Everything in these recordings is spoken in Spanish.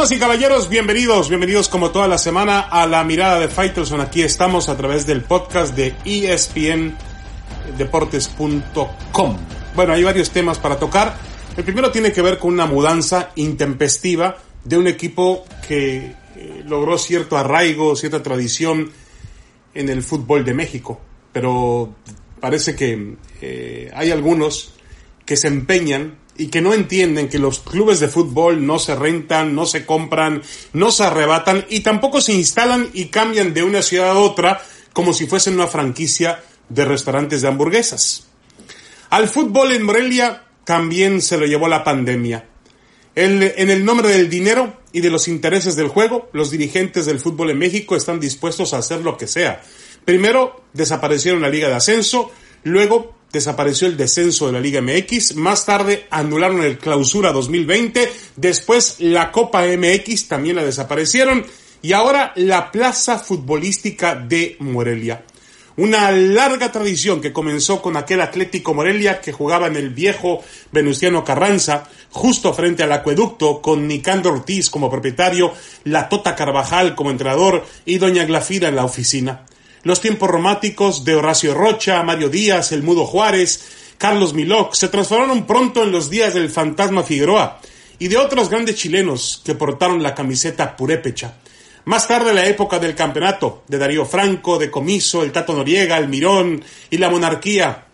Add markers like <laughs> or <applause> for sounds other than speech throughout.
Damas y caballeros, bienvenidos, bienvenidos como toda la semana a la mirada de Faitelson. Aquí estamos a través del podcast de espndeportes.com. Bueno, hay varios temas para tocar. El primero tiene que ver con una mudanza intempestiva de un equipo que eh, logró cierto arraigo, cierta tradición en el fútbol de México. Pero parece que eh, hay algunos que se empeñan y que no entienden que los clubes de fútbol no se rentan, no se compran, no se arrebatan y tampoco se instalan y cambian de una ciudad a otra como si fuesen una franquicia de restaurantes de hamburguesas. Al fútbol en Morelia también se lo llevó la pandemia. en el nombre del dinero y de los intereses del juego, los dirigentes del fútbol en México están dispuestos a hacer lo que sea. Primero, desaparecieron la Liga de Ascenso, luego desapareció el descenso de la Liga MX, más tarde anularon el clausura 2020, después la Copa MX también la desaparecieron y ahora la Plaza Futbolística de Morelia. Una larga tradición que comenzó con aquel Atlético Morelia que jugaba en el viejo Venustiano Carranza, justo frente al acueducto, con Nicandro Ortiz como propietario, la Tota Carvajal como entrenador y Doña Glafira en la oficina. Los tiempos románticos de Horacio Rocha, Mario Díaz, El Mudo Juárez, Carlos Miloc se transformaron pronto en los días del fantasma Figueroa y de otros grandes chilenos que portaron la camiseta purépecha. Más tarde la época del campeonato, de Darío Franco, de Comiso, el Tato Noriega, el Mirón y la monarquía.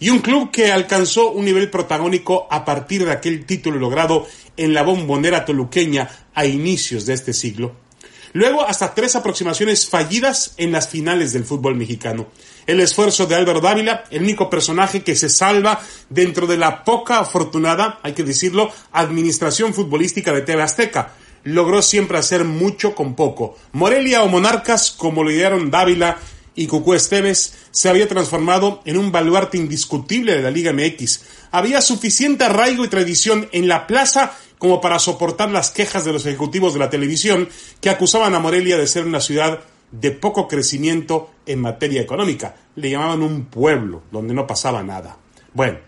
Y un club que alcanzó un nivel protagónico a partir de aquel título logrado en la bombonera toluqueña a inicios de este siglo. Luego, hasta tres aproximaciones fallidas en las finales del fútbol mexicano. El esfuerzo de Álvaro Dávila, el único personaje que se salva dentro de la poca afortunada, hay que decirlo, administración futbolística de TV Azteca. Logró siempre hacer mucho con poco. Morelia o Monarcas, como lo idearon Dávila y Cucú Esteves, se había transformado en un baluarte indiscutible de la Liga MX. Había suficiente arraigo y tradición en la plaza como para soportar las quejas de los ejecutivos de la televisión que acusaban a Morelia de ser una ciudad de poco crecimiento en materia económica. Le llamaban un pueblo donde no pasaba nada. Bueno,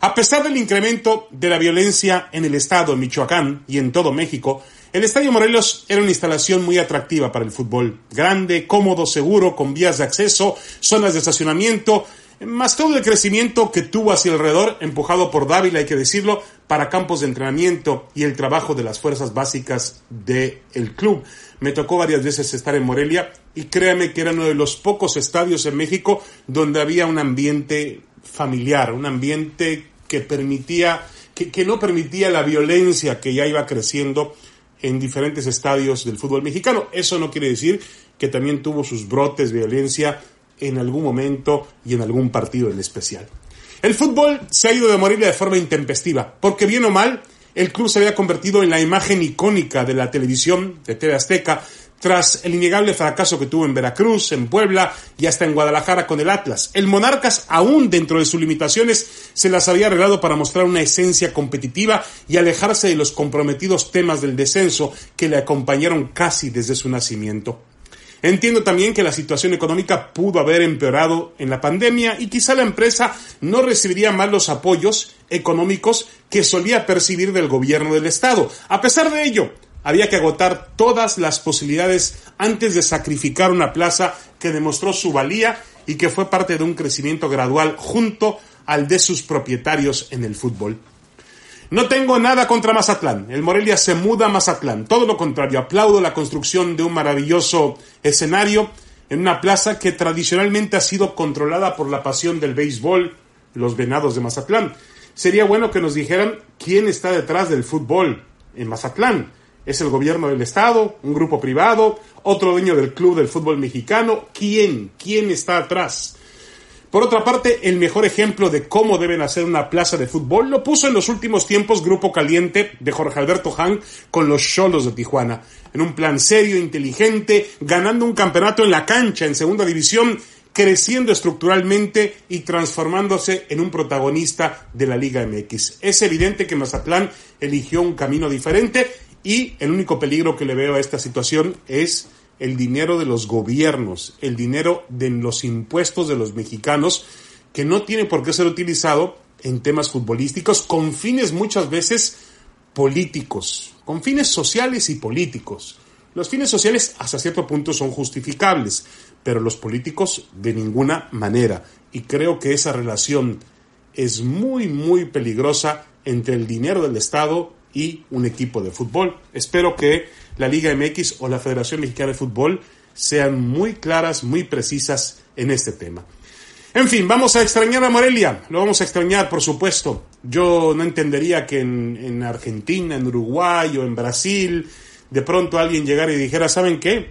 a pesar del incremento de la violencia en el estado de Michoacán y en todo México, el Estadio Morelos era una instalación muy atractiva para el fútbol. Grande, cómodo, seguro, con vías de acceso, zonas de estacionamiento, más todo el crecimiento que tuvo hacia alrededor, empujado por Dávila, hay que decirlo, para campos de entrenamiento y el trabajo de las fuerzas básicas del club. Me tocó varias veces estar en Morelia y créame que era uno de los pocos estadios en México donde había un ambiente familiar, un ambiente que permitía, que, que no permitía la violencia que ya iba creciendo en diferentes estadios del fútbol mexicano. Eso no quiere decir que también tuvo sus brotes de violencia en algún momento y en algún partido en especial. El fútbol se ha ido de Morelia de forma intempestiva, porque bien o mal, el club se había convertido en la imagen icónica de la televisión de TV Azteca tras el innegable fracaso que tuvo en Veracruz, en Puebla y hasta en Guadalajara con el Atlas. El Monarcas, aún dentro de sus limitaciones, se las había arreglado para mostrar una esencia competitiva y alejarse de los comprometidos temas del descenso que le acompañaron casi desde su nacimiento. Entiendo también que la situación económica pudo haber empeorado en la pandemia y quizá la empresa no recibiría más los apoyos económicos que solía percibir del gobierno del Estado. A pesar de ello, había que agotar todas las posibilidades antes de sacrificar una plaza que demostró su valía y que fue parte de un crecimiento gradual junto al de sus propietarios en el fútbol. No tengo nada contra Mazatlán. El Morelia se muda a Mazatlán. Todo lo contrario, aplaudo la construcción de un maravilloso escenario en una plaza que tradicionalmente ha sido controlada por la pasión del béisbol, los venados de Mazatlán. Sería bueno que nos dijeran quién está detrás del fútbol en Mazatlán. ¿Es el gobierno del estado? ¿Un grupo privado? ¿Otro dueño del club del fútbol mexicano? ¿Quién? ¿Quién está atrás? Por otra parte, el mejor ejemplo de cómo deben hacer una plaza de fútbol lo puso en los últimos tiempos Grupo Caliente de Jorge Alberto Han con los Cholos de Tijuana, en un plan serio, inteligente, ganando un campeonato en la cancha en segunda división, creciendo estructuralmente y transformándose en un protagonista de la Liga MX. Es evidente que Mazatlán eligió un camino diferente y el único peligro que le veo a esta situación es el dinero de los gobiernos, el dinero de los impuestos de los mexicanos, que no tiene por qué ser utilizado en temas futbolísticos con fines muchas veces políticos, con fines sociales y políticos. Los fines sociales hasta cierto punto son justificables, pero los políticos de ninguna manera. Y creo que esa relación es muy, muy peligrosa entre el dinero del Estado y un equipo de fútbol. Espero que la Liga MX o la Federación Mexicana de Fútbol sean muy claras, muy precisas en este tema. En fin, vamos a extrañar a Morelia, lo vamos a extrañar, por supuesto. Yo no entendería que en, Argentina, en Uruguay o en Brasil, de pronto alguien llegara y dijera, ¿saben qué?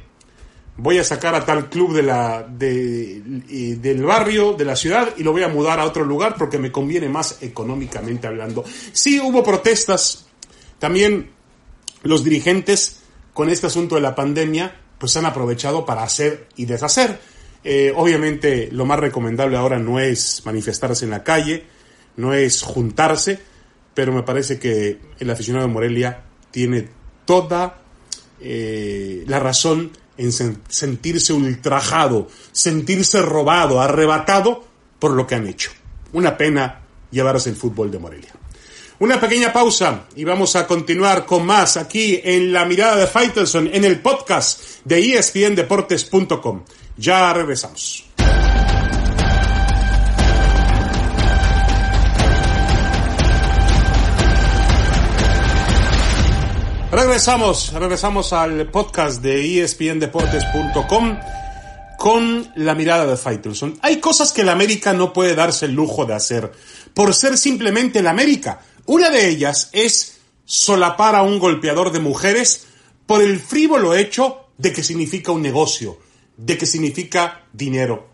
Voy a sacar a tal club de la, del barrio, de la ciudad, y lo voy a mudar a otro lugar porque me conviene más económicamente hablando. Sí, hubo protestas. También los dirigentes, con este asunto de la pandemia, pues han aprovechado para hacer y deshacer eh, obviamente lo más recomendable ahora no es manifestarse en la calle, no es juntarse, pero me parece que el aficionado de Morelia tiene toda eh, la razón en sentirse ultrajado, sentirse robado, arrebatado por lo que han hecho. Una pena llevarse el fútbol de Morelia. Una pequeña pausa y vamos a continuar con más aquí en La Mirada de Faitelson en el podcast de espndeportes.com. Ya regresamos. Regresamos, regresamos al podcast de espndeportes.com con la mirada de Faitelson. Hay cosas que la América no puede darse el lujo de hacer por ser simplemente la América. Una de ellas es solapar a un golpeador de mujeres por el frívolo hecho de que significa un negocio, de que significa dinero.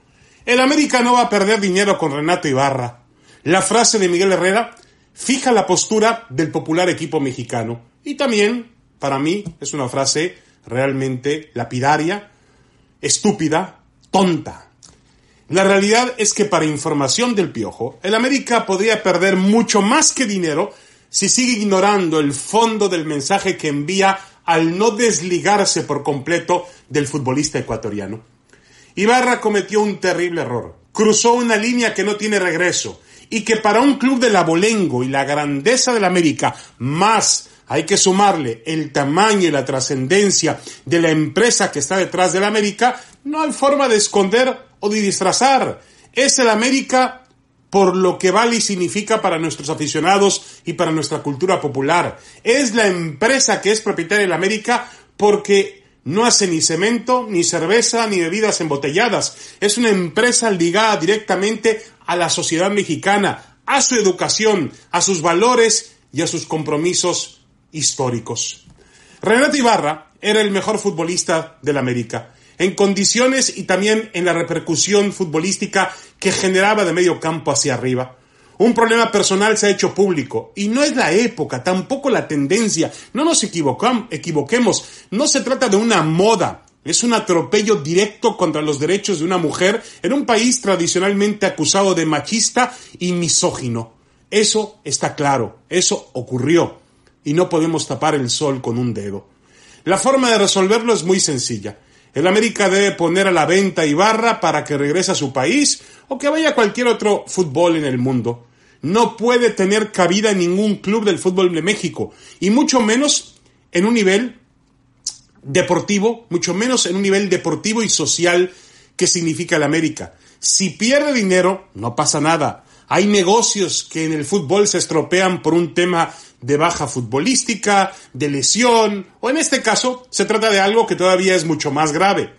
El América no va a perder dinero con Renato Ibarra. La frase de Miguel Herrera fija la postura del popular equipo mexicano. Y también, para mí, es una frase realmente lapidaria, estúpida, tonta. La realidad es que para información del Piojo, el América podría perder mucho más que dinero si sigue ignorando el fondo del mensaje que envía al no desligarse por completo del futbolista ecuatoriano. Ibarra cometió un terrible error. Cruzó una línea que no tiene regreso y que para un club del abolengo y la grandeza del América, más hay que sumarle el tamaño y la trascendencia de la empresa que está detrás del América, no hay forma de esconder o de disfrazar. Es el América por lo que vale y significa para nuestros aficionados y para nuestra cultura popular. Es la empresa que es propietaria la América porque no hace ni cemento, ni cerveza, ni bebidas embotelladas. Es una empresa ligada directamente a la sociedad mexicana, a su educación, a sus valores y a sus compromisos históricos. Renato Ibarra era el mejor futbolista del América en condiciones y también en la repercusión futbolística que generaba de medio campo hacia arriba. Un problema personal se ha hecho público y no es la época, tampoco la tendencia. No nos equivoquemos, no se trata de una moda, es un atropello directo contra los derechos de una mujer en un país tradicionalmente acusado de machista y misógino. Eso está claro, eso ocurrió y no podemos tapar el sol con un dedo. La forma de resolverlo es muy sencilla. El América debe poner a la venta Ibarra para que regrese a su país o que vaya a cualquier otro fútbol en el mundo. No puede tener cabida en ningún club del fútbol de México y mucho menos en un nivel deportivo, mucho menos en un nivel deportivo y social que significa el América. Si pierde dinero, no pasa nada. Hay negocios que en el fútbol se estropean por un tema de baja futbolística, de lesión, o en este caso se trata de algo que todavía es mucho más grave.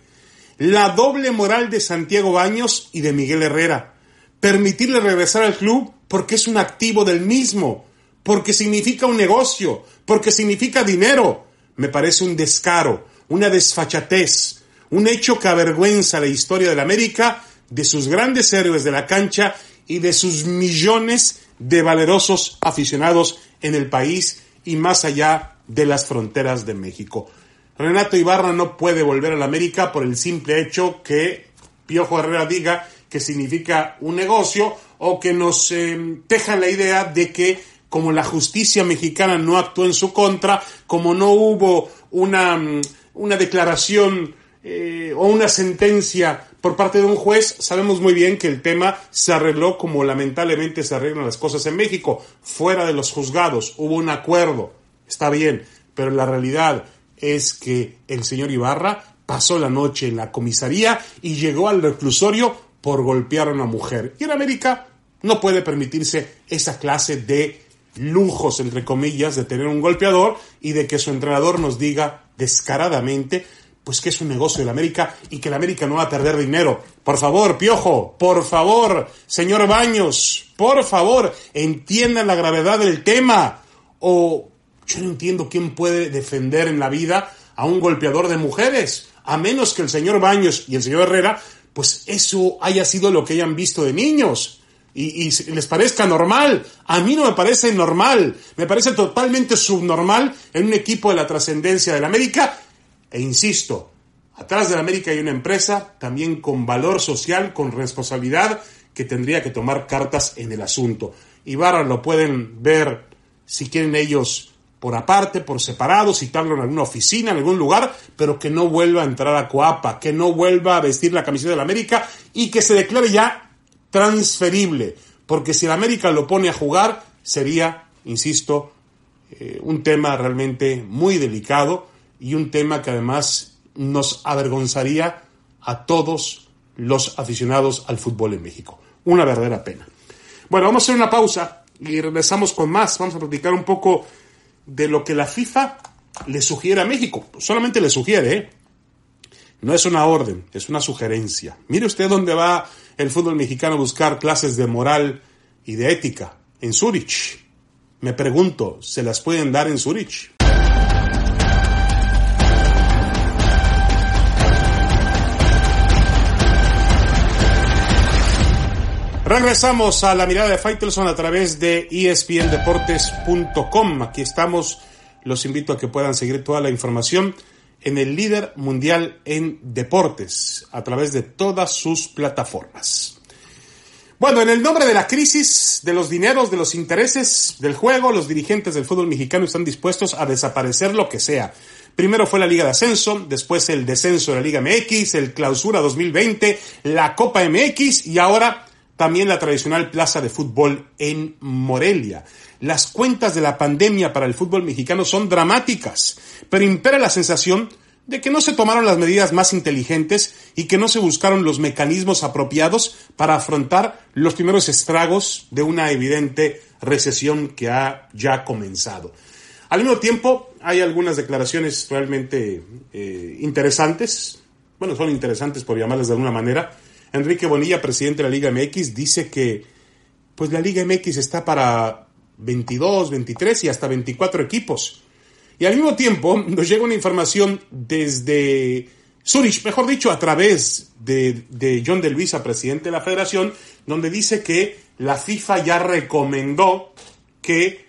La doble moral de Santiago Baños y de Miguel Herrera. Permitirle regresar al club porque es un activo del mismo, porque significa un negocio, porque significa dinero. Me parece un descaro, una desfachatez, un hecho que avergüenza la historia de la América, de sus grandes héroes de la cancha y de sus millones de valerosos aficionados en el país y más allá de las fronteras de México. Renato Ibarra no puede volver a la América por el simple hecho que Piojo Herrera diga que significa un negocio o que nos eh, deja la idea de que como la justicia mexicana no actuó en su contra, como no hubo una, mm, una declaración eh, o una sentencia por parte de un juez, sabemos muy bien que el tema se arregló como lamentablemente se arreglan las cosas en México, fuera de los juzgados, hubo un acuerdo, está bien, pero la realidad es que el señor Ibarra pasó la noche en la comisaría y llegó al reclusorio por golpear a una mujer. Y en América no puede permitirse esa clase de lujos, entre comillas, de tener un golpeador y de que su entrenador nos diga descaradamente pues que es un negocio de la América y que la América no va a perder dinero. Por favor, Piojo, por favor, señor Baños, por favor, entiendan la gravedad del tema. O yo no entiendo quién puede defender en la vida a un golpeador de mujeres, a menos que el señor Baños y el señor Herrera, pues eso haya sido lo que hayan visto de niños. Y, y, les parezca normal. A mí no me parece normal. Me parece totalmente subnormal en un equipo de la trascendencia de la América e insisto, atrás de la América hay una empresa también con valor social, con responsabilidad, que tendría que tomar cartas en el asunto. Ibarra lo pueden ver, si quieren ellos, por aparte, por separado, citarlo en alguna oficina, en algún lugar, pero que no vuelva a entrar a Coapa, que no vuelva a vestir la camiseta de la América y que se declare ya transferible, porque si la América lo pone a jugar, sería, insisto, eh, un tema realmente muy delicado y un tema que además nos avergonzaría a todos los aficionados al fútbol en México. Una verdadera pena. Bueno, vamos a hacer una pausa y regresamos con más. Vamos a platicar un poco de lo que la FIFA le sugiere a México. Solamente le sugiere, ¿eh? No es una orden, es una sugerencia. Mire usted dónde va el fútbol mexicano a buscar clases de moral y de ética. En Zurich. Me pregunto, ¿se las pueden dar en Zurich? Regresamos a la mirada de Faitelson a través de espndeportes.com. Aquí estamos. Los invito a que puedan seguir toda la información en el líder mundial en deportes a través de todas sus plataformas. Bueno, en el nombre de la crisis, de los dineros, de los intereses del juego, los dirigentes del fútbol mexicano están dispuestos a desaparecer lo que sea. Primero fue la Liga de Ascenso, después el descenso de la Liga MX, el Clausura 2020, la Copa MX y ahora también la tradicional plaza de fútbol en Morelia. Las cuentas de la pandemia para el fútbol mexicano son dramáticas, pero impera la sensación de que no se tomaron las medidas más inteligentes y que no se buscaron los mecanismos apropiados para afrontar los primeros estragos de una evidente recesión que ha ya comenzado. Al mismo tiempo, hay algunas declaraciones realmente eh, interesantes, bueno, son interesantes por llamarlas de alguna manera, Enrique Bonilla, presidente de la Liga MX, dice que pues la Liga MX está para 22, 23 y hasta 24 equipos. Y al mismo tiempo <laughs> nos llega una información desde Zurich, mejor dicho, a través de, John de Luisa, presidente de la federación, donde dice que la FIFA ya recomendó que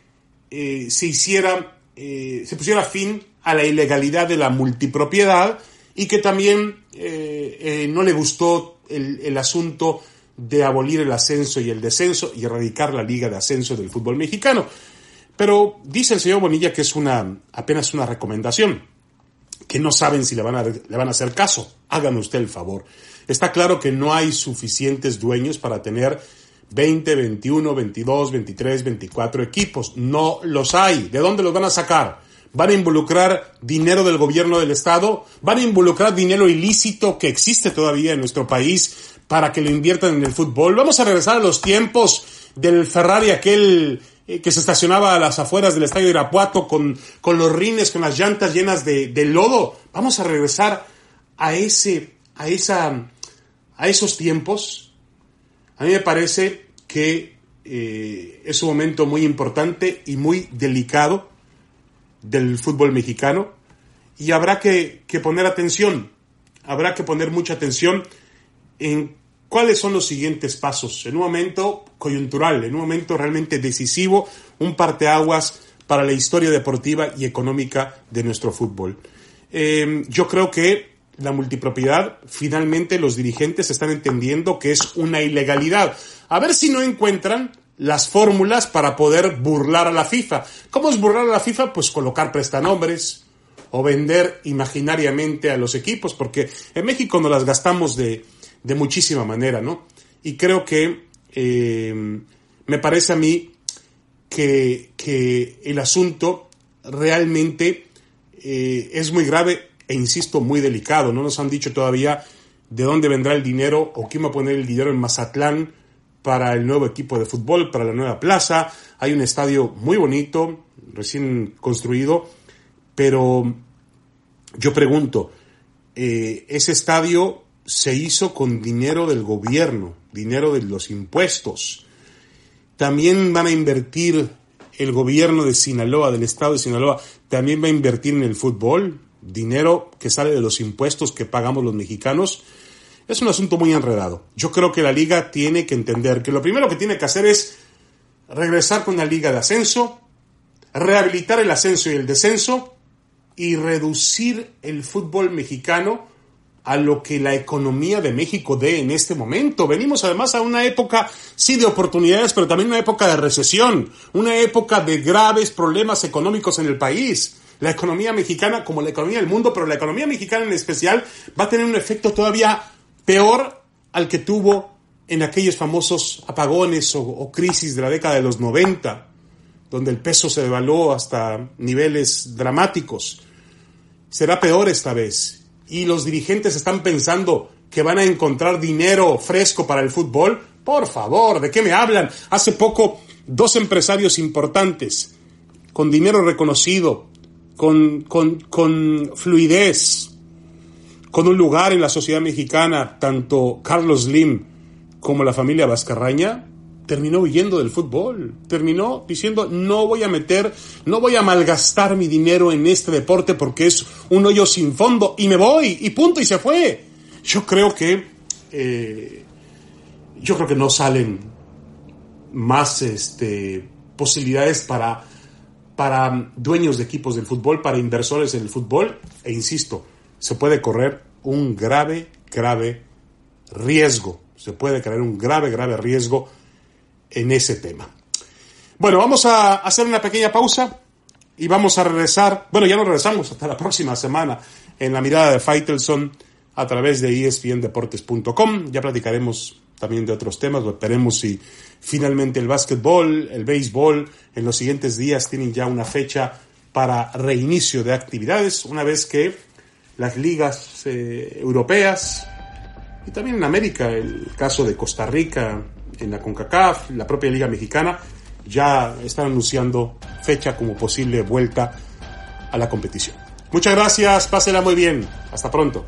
eh, se hiciera, eh, se pusiera fin a la ilegalidad de la multipropiedad y que también eh, no le gustó el, asunto de abolir el ascenso y el descenso y erradicar la liga de ascenso del fútbol mexicano. Pero dice el señor Bonilla que es una, apenas una recomendación, que no saben si le van, a, le van a hacer caso. Háganme usted el favor. Está claro que no hay suficientes dueños para tener 20, 21, 22, 23, 24 equipos. No los hay. ¿De dónde los van a sacar? Van a involucrar dinero del gobierno del Estado, van a involucrar dinero ilícito que existe todavía en nuestro país para que lo inviertan en el fútbol. Vamos a regresar a los tiempos del Ferrari aquel eh, que se estacionaba a las afueras del estadio de Irapuato con, con los rines, con las llantas llenas de, lodo. Vamos a regresar a ese, a esa, a esos tiempos. A mí me parece que eh, es un momento muy importante y muy delicado del fútbol mexicano y habrá que, poner atención, habrá que poner mucha atención en cuáles son los siguientes pasos en un momento coyuntural, en un momento realmente decisivo, un parteaguas para la historia deportiva y económica de nuestro fútbol. Em, yo creo que la multipropiedad, finalmente los dirigentes están entendiendo que es una ilegalidad. A ver si no encuentran las fórmulas para poder burlar a la FIFA. ¿Cómo es burlar a la FIFA? Pues colocar prestanombres o vender imaginariamente a los equipos, porque en México nos las gastamos de, de muchísima manera, ¿no? Y creo que eh, me parece a mí que, que el asunto realmente eh, es muy grave e insisto, muy delicado. No nos han dicho todavía de dónde vendrá el dinero o quién va a poner el dinero en Mazatlán para el nuevo equipo de fútbol, para la nueva plaza. Hay un estadio muy bonito, recién construido, pero yo pregunto, eh, ese estadio se hizo con dinero del gobierno, dinero de los impuestos. También van a invertir el gobierno de Sinaloa, del estado de Sinaloa, también va a invertir en el fútbol, dinero que sale de los impuestos que pagamos los mexicanos. Es un asunto muy enredado. Yo creo que la liga tiene que entender que lo primero que tiene que hacer es regresar con la liga de ascenso, rehabilitar el ascenso y el descenso y reducir el fútbol mexicano a lo que la economía de México dé en este momento. Venimos además a una época, sí, de oportunidades, pero también una época de recesión, una época de graves problemas económicos en el país. La economía mexicana, como la economía del mundo, pero la economía mexicana en especial, va a tener un efecto todavía peor al que tuvo en aquellos famosos apagones o, o crisis de la década de los 90, donde el peso se devaluó hasta niveles dramáticos será peor esta vez. Y los dirigentes están pensando que van a encontrar dinero fresco para el fútbol. Por favor, ¿de qué me hablan? Hace poco, dos empresarios importantes, con dinero reconocido, con, con, con fluidez, con un lugar en la sociedad mexicana, tanto Carlos Slim como la familia Vascarraña, terminó huyendo del fútbol, terminó diciendo no voy a meter, no voy a malgastar mi dinero en este deporte porque es un hoyo sin fondo y me voy y punto y se fue. Yo creo que eh, yo creo que no salen más este, posibilidades para, para dueños de equipos del fútbol, para inversores en el fútbol e insisto, se puede correr un grave, grave riesgo, se puede crear un grave, grave riesgo en ese tema. Bueno, vamos a hacer una pequeña pausa y vamos a regresar, bueno, ya nos regresamos hasta la próxima semana en la mirada de Faitelson a través de espndeportes.com. Ya platicaremos también de otros temas, veremos si finalmente el básquetbol, el béisbol en los siguientes días tienen ya una fecha para reinicio de actividades, una vez que las ligas eh, europeas y también en América, el caso de Costa Rica, en la CONCACAF, la propia Liga Mexicana, ya están anunciando fecha como posible vuelta a la competición. Muchas gracias, pásela muy bien. Hasta pronto.